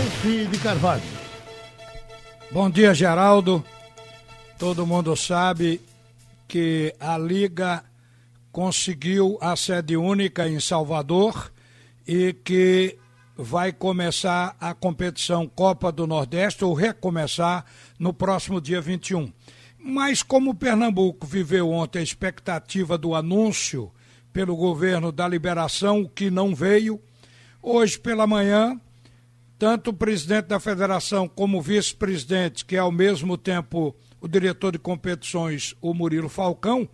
Ralph de Carvalho. Bom dia, Geraldo. Todo mundo sabe que a Liga conseguiu a sede única em Salvador e que vai começar a competição Copa do Nordeste ou recomeçar no próximo dia 21. Mas como Pernambuco viveu ontem a expectativa do anúncio pelo governo da liberação, que não veio, hoje pela manhã, tanto o presidente da federação como o vice-presidente, que é ao mesmo tempo o diretor de competições, o Murilo Falcão,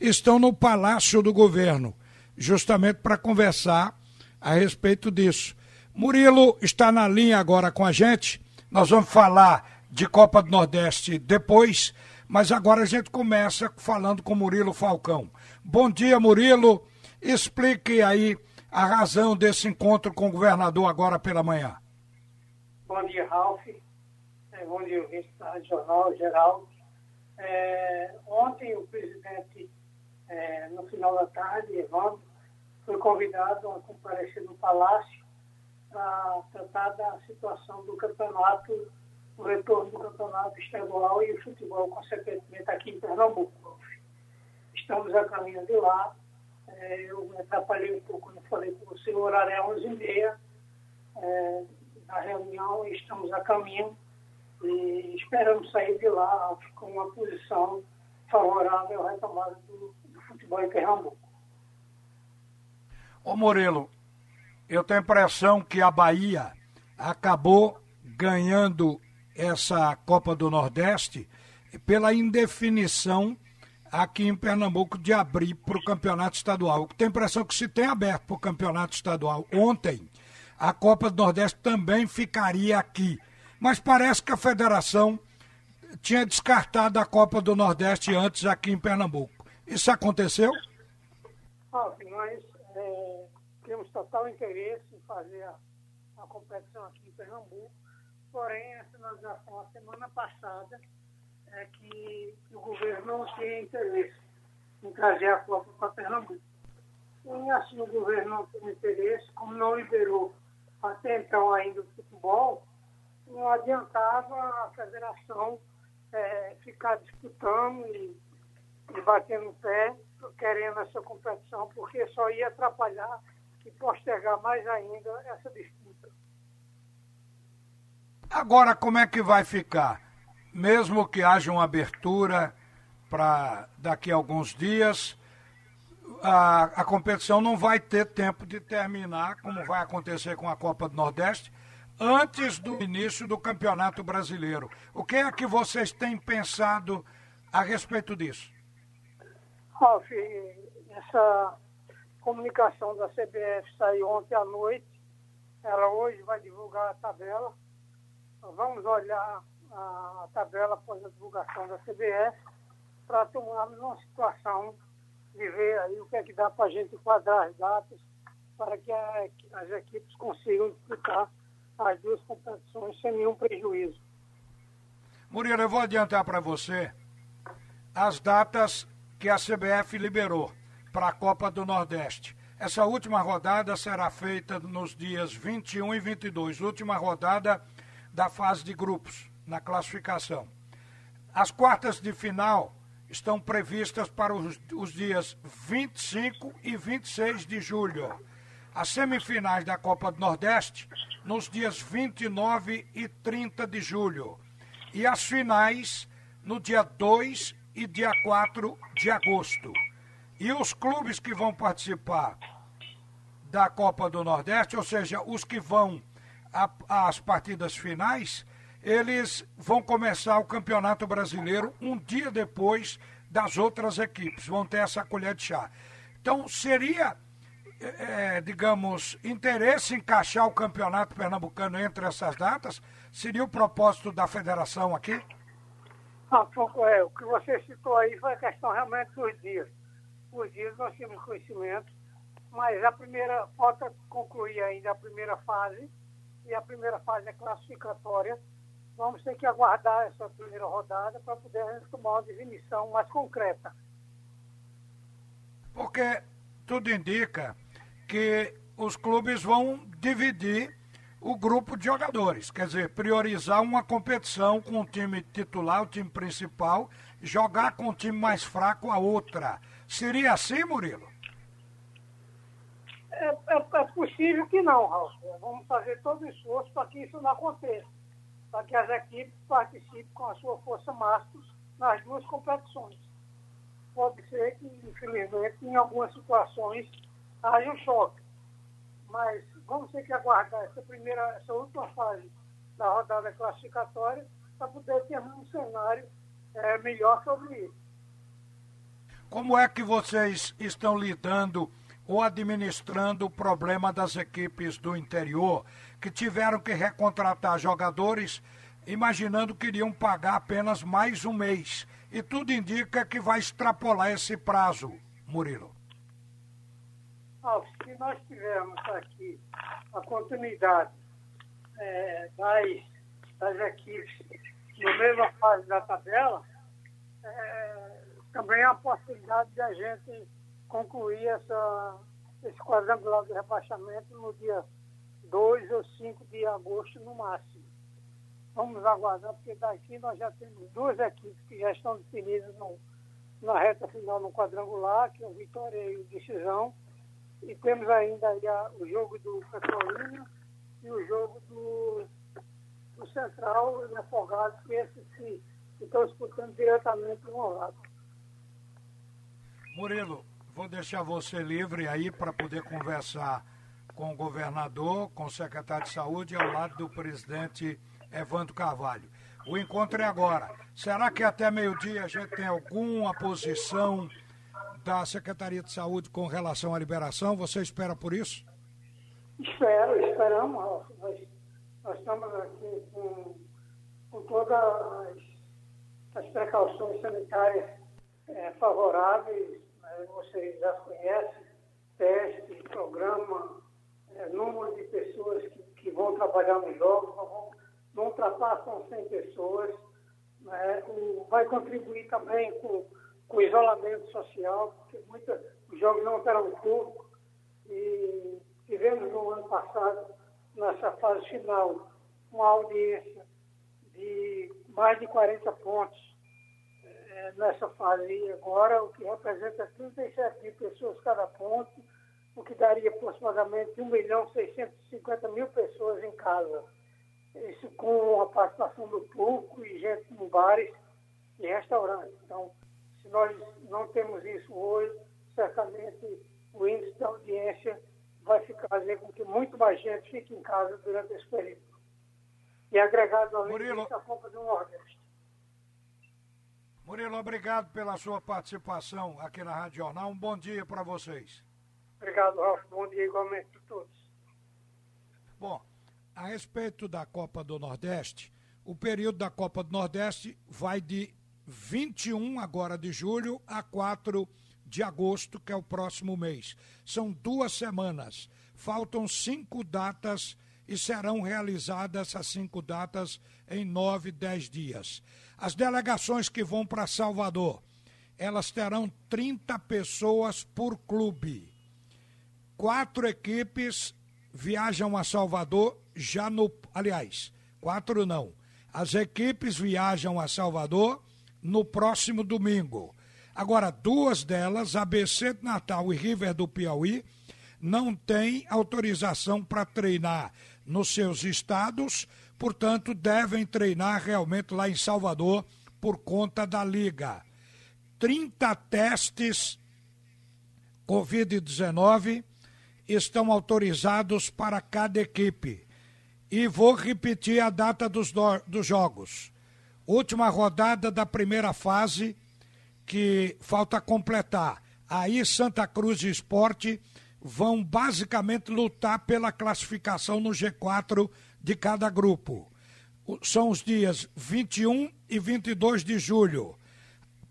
estão no Palácio do Governo, justamente para conversar a respeito disso. Murilo está na linha agora com a gente. Nós vamos falar de Copa do Nordeste depois, mas agora a gente começa falando com Murilo Falcão. Bom dia, Murilo. Explique aí a razão desse encontro com o governador agora pela manhã. Bom dia, Ralf. É, bom dia, ouvinte da Jornal Geral. É, ontem o presidente, é, no final da tarde, Evandro, foi convidado a comparecer no Palácio para tratar da situação do campeonato, o retorno do campeonato estadual e o futebol, consequentemente, aqui em Pernambuco. Estamos a caminho de lá. É, eu me atrapalhei um pouco, não falei com você, o horário é 11h30 é, da reunião e estamos a caminho e esperamos sair de lá com uma posição favorável à retomada do, do futebol em Pernambuco. Ô Morelo, eu tenho a impressão que a Bahia acabou ganhando essa Copa do Nordeste pela indefinição aqui em Pernambuco de abrir para o campeonato estadual. Tenho a impressão que se tem aberto para o campeonato estadual ontem, a Copa do Nordeste também ficaria aqui. Mas parece que a federação tinha descartado a Copa do Nordeste antes aqui em Pernambuco. Isso aconteceu? Ah, nós é, temos total interesse em fazer a, a competição aqui em Pernambuco, porém a sinalização a semana passada é que o governo não tinha interesse em trazer a Copa para Pernambuco. E assim o governo não tem interesse, como não liberou até então ainda o futebol, não adiantava a federação é, ficar disputando e, e batendo o pé, querendo essa competição, porque só ia atrapalhar e postergar mais ainda essa disputa. Agora, como é que vai ficar? Mesmo que haja uma abertura para daqui a alguns dias, a, a competição não vai ter tempo de terminar, como vai acontecer com a Copa do Nordeste, antes do início do Campeonato Brasileiro. O que é que vocês têm pensado a respeito disso? Ralf, essa comunicação da CBF saiu ontem à noite. Ela hoje vai divulgar a tabela. Vamos olhar a tabela após a divulgação da CBF para tomarmos uma situação de ver aí o que é que dá para a gente enquadrar as datas para que a, as equipes consigam disputar as duas competições sem nenhum prejuízo. Murilo, eu vou adiantar para você as datas que a CBF liberou para a Copa do Nordeste. Essa última rodada será feita nos dias 21 e 22, última rodada da fase de grupos, na classificação. As quartas de final estão previstas para os, os dias 25 e 26 de julho. As semifinais da Copa do Nordeste nos dias 29 e 30 de julho. E as finais no dia 2 e dia 4 de agosto. E os clubes que vão participar da Copa do Nordeste, ou seja, os que vão às partidas finais, eles vão começar o Campeonato Brasileiro um dia depois das outras equipes, vão ter essa colher de chá. Então, seria, é, digamos, interesse encaixar o Campeonato Pernambucano entre essas datas? Seria o propósito da federação aqui? Ah, é, o que você citou aí foi a questão realmente dos dias. Os dias nós temos conhecimento, mas a primeira, falta concluir ainda a primeira fase, e a primeira fase é classificatória, vamos ter que aguardar essa primeira rodada para poder tomar uma definição mais concreta. Porque tudo indica que os clubes vão dividir o grupo de jogadores. Quer dizer, priorizar uma competição com o time titular, o time principal, jogar com o time mais fraco a outra. Seria assim, Murilo? É, é, é possível que não, Raul. Vamos fazer todo o esforço para que isso não aconteça. Para que as equipes participem com a sua força máxima nas duas competições. Pode ser que, infelizmente, em algumas situações haja um choque. Mas vamos ter que aguardar essa primeira, essa última fase da rodada classificatória para poder ter um cenário é, melhor sobre isso. Como é que vocês estão lidando ou administrando o problema das equipes do interior que tiveram que recontratar jogadores imaginando que iriam pagar apenas mais um mês? E tudo indica que vai extrapolar esse prazo, Murilo. se nós tivermos aqui a continuidade é, das, das equipes na mesma fase da tabela, é, também há a possibilidade de a gente concluir essa, esse quadrangular de rebaixamento no dia 2 ou 5 de agosto no máximo. Vamos aguardar, porque daqui nós já temos duas equipes que já estão definidas no, na reta final no quadrangular, que é o Vitória e o Decisão. E temos ainda a, o jogo do Petrolina e o jogo do, do Central e Afogados, que esses se estão disputando diretamente ao lado. Murilo, vou deixar você livre aí para poder conversar com o governador, com o secretário de saúde e ao lado do presidente Evandro Carvalho. O encontro é agora. Será que até meio-dia a gente tem alguma posição da Secretaria de Saúde com relação à liberação? Você espera por isso? Espero, esperamos. Nós, nós estamos aqui com, com todas as, as precauções sanitárias é, favoráveis vocês já conhecem, teste, programa, é, número de pessoas que, que, vão trabalhar nos jogos, não, não ultrapassam 100 pessoas. Né? O, vai contribuir também com, com o isolamento social, porque muita, os jogos não terão público. E tivemos no ano passado, nessa fase final, uma audiência de mais de 40 pontos é, nessa fase agora, o que representa 37 mil pessoas cada ponto, o que daria aproximadamente 1 milhão 650 mil pessoas em casa. Isso com a participação do público e gente em bares e restaurantes. Então, se nós não temos isso hoje, certamente o índice da audiência vai fazer com que muito mais gente fique em casa durante esse período. E agregado ao índice a Copa do Nordeste. Murilo, obrigado pela sua participação aqui na Rádio Jornal. Um bom dia para vocês. Obrigado, Ralf. Bom dia igualmente para todos. Bom, a respeito da Copa do Nordeste, o período da Copa do Nordeste vai de 21 agora de julho a 4 de agosto, que é o próximo mês. São duas semanas. Faltam cinco datas e serão realizadas essas cinco datas em nove, dez dias. As delegações que vão para Salvador, elas terão 30 pessoas por clube. Quatro equipes viajam a Salvador já no. Aliás, quatro não. As equipes viajam a Salvador no próximo domingo. Agora, duas delas, ABC de Natal e River do Piauí, não têm autorização para treinar nos seus estados portanto, devem treinar realmente lá em Salvador por conta da liga. 30 testes Covid-19 estão autorizados para cada equipe. E vou repetir a data dos, do, dos jogos. Última rodada da primeira fase, que falta completar. Aí Santa Cruz Esporte vão basicamente lutar pela classificação no G4 de cada grupo. São os dias 21 e 22 de julho.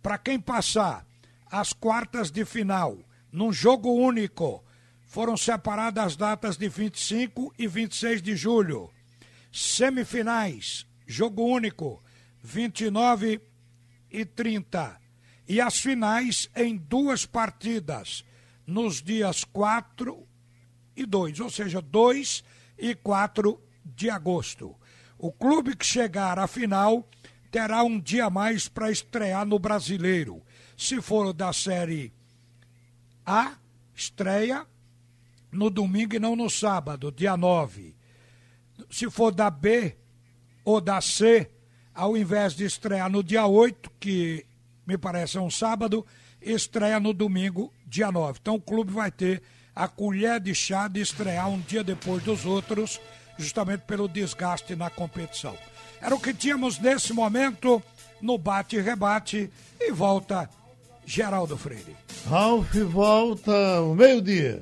Para quem passar as quartas de final num jogo único, foram separadas as datas de 25 e 26 de julho. Semifinais, jogo único, 29 e 30. E as finais em duas partidas, nos dias 4 e 2, ou seja, 2 e 4 de agosto. O clube que chegar à final terá um dia mais para estrear no Brasileiro. Se for da Série A, estreia no domingo e não no sábado, dia 9. Se for da B ou da C, ao invés de estrear no dia 8, que me parece é um sábado, estreia no domingo, dia 9. Então o clube vai ter a colher de chá de estrear um dia depois dos outros, justamente pelo desgaste na competição. Era o que tínhamos nesse momento no bate e rebate e volta Geraldo Freire. Ralf volta ao meio-dia.